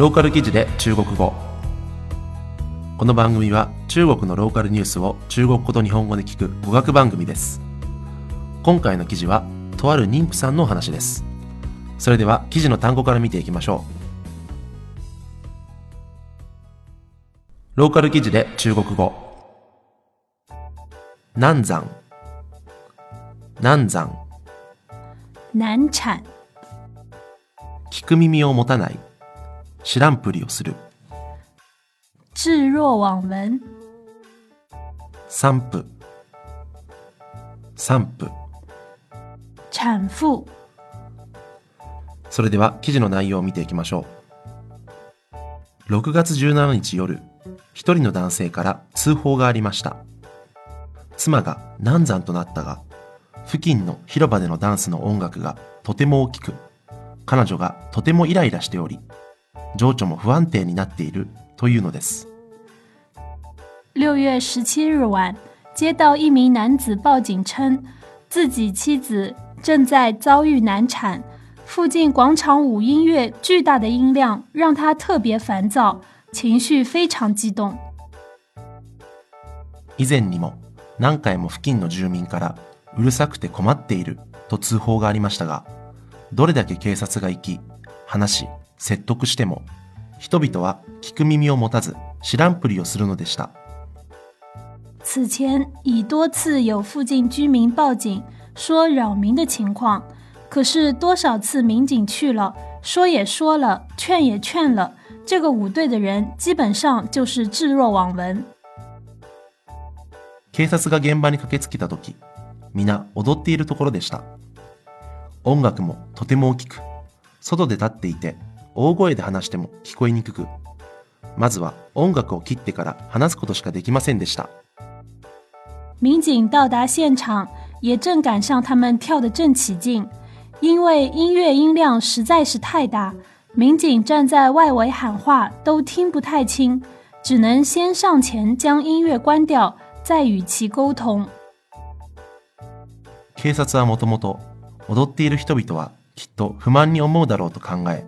ローカル記事で中国語。この番組は中国のローカルニュースを中国語と日本語で聞く語学番組です。今回の記事はとある妊婦さんのお話です。それでは記事の単語から見ていきましょう。ローカル記事で中国語。難産難産难产、聞く耳を持たない知らんぷりをする。置若罔聞、産婦産婦产婦、それでは記事の内容を見ていきましょう。6月17日夜一人の男性から通報がありました。妻が難産となったが付近の広場でのダンスの音楽がとても大きく彼女がとてもイライラしており情緒も不安定になっているというのです六月十七日晚，接到一名男子报警称，自己妻子正在遭遇难产，附近广场舞音乐巨大的音量让他特别烦躁，情绪非常激动。以前にも何回も付近の住民からうるさくて困っていると通報がありましたがどれだけ警察が行き話し説得しても人々は聞く耳を持たず知らんぷりをするのでした此前已多次有附近居民报警说扰民的情况，可是多少次民警去了，说也说了，劝也劝了，这个舞队的人基本上就是置若罔聞。警察が現場に駆けつけた時皆踊っているところでした音楽もとても大きく外で立っていて大声で話しても聞こえにくくまずは音楽を切ってから話すことしかできませんでした民警到达现场，也正赶上他们跳得正起劲，因为音乐音量实在是太大，民警站在外围喊话都听不太清，只能先上前将音乐关掉，再与其沟通。警察はもともと踊っている人々はきっと不満に思うだろうと考え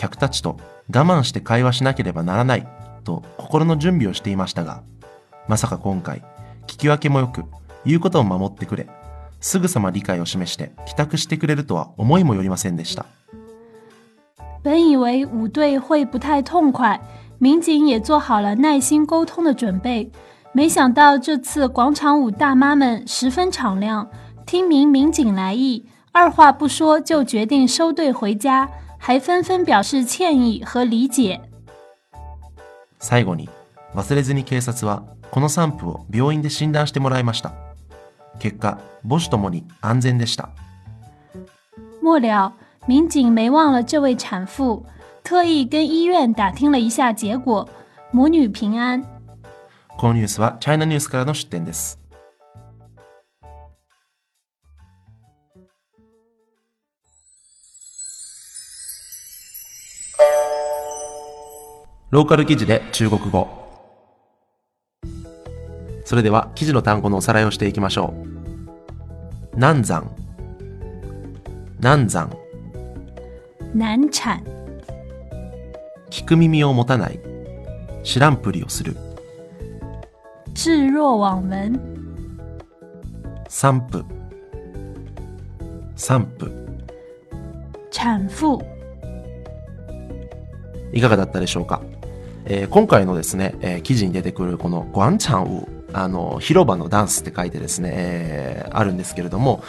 客たちと我慢して会話しなければならないと心の準備をしていましたがまさか今回聞き分けもよく言うことを守ってくれすぐさま理解を示して帰宅してくれるとは思いもよりませんでした。本以为舞队会不太痛快，民警也做好了耐心沟通的准备，没想到这次广场舞大妈们十分敞亮，听明民警来意，二话不说就决定收队回家，还纷纷表示歉意和理解。最後に忘れずに警察はこの産婦を病院で診断してもらいました結果母子ともに安全でした末了，民警没忘了这位产妇，特意跟医院打听了一下结果，母女平安。このニュースはチャイナニュースからの出展です ローカル記事で中国語。それでは記事の単語のおさらいをしていきましょう。難産難産难产、聞く耳を持たない。知らんぷりをする。置若罔聞、産婦産婦产婦。いかがだったでしょうか、えー今回のですね、えー記事に出てくるこの「グアンチャンウ」あの広場のダンスって書いてですね、えーあるんですけれども、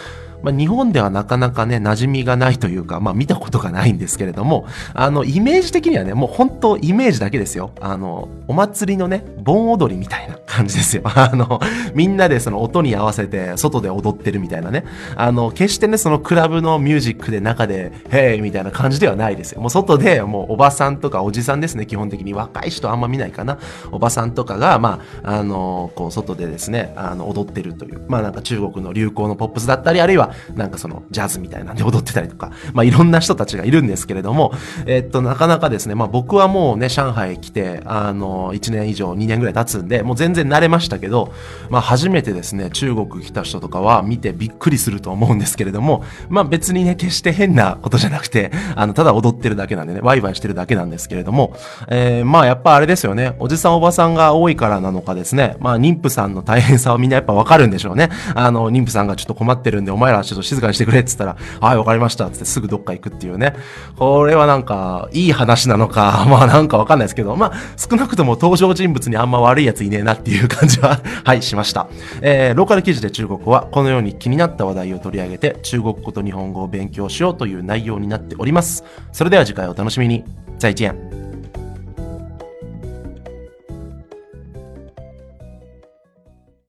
まあ、日本ではなかなかね馴染みがないというか、まあ、見たことがないんですけれどもあのイメージ的にはねもう本当イメージだけですよ。あのお祭りのね盆踊りみたいな感じですよ。あのみんなでその音に合わせて外で踊ってるみたいなね。あの決してねそのクラブのミュージックで中で「ヘイ!」みたいな感じではないですよ。もう外でもうおばさんとかおじさんですね。基本的に。若い人あんま見ないかな。おばさんとかがまああのこう外でですねあの踊ってるという。まあなんか中国の流行のポップスだったりあるいはなんかその、ジャズみたいなんで踊ってたりとか、まあ、いろんな人たちがいるんですけれども、えっと、なかなかですね、まあ、僕はもうね、上海来て、あの、1年以上、2年ぐらい経つんで、もう全然慣れましたけど、まあ、初めてですね、中国来た人とかは見てびっくりすると思うんですけれども、まあ、別にね、決して変なことじゃなくて、あの、ただ踊ってるだけなんでね、ワイワイしてるだけなんですけれども、えー、まあ、やっぱあれですよね、おじさんおばさんが多いからなのかですね、まあ、妊婦さんの大変さをみんなやっぱわかるんでしょうね。あの、妊婦さんがちょっと困ってるんで、お前らちょっと静かにしてくれって言ったら、はい、わかりましたってすぐどっか行くっていうね。これはなんか、いい話なのか、まあなんかわかんないですけど、まあ、少なくとも登場人物にあんま悪いやついねえなっていう感じは はい、しました。えー、ローカル記事で中国語は、このように気になった話題を取り上げて、中国語と日本語を勉強しようという内容になっております。それでは次回お楽しみに。再见。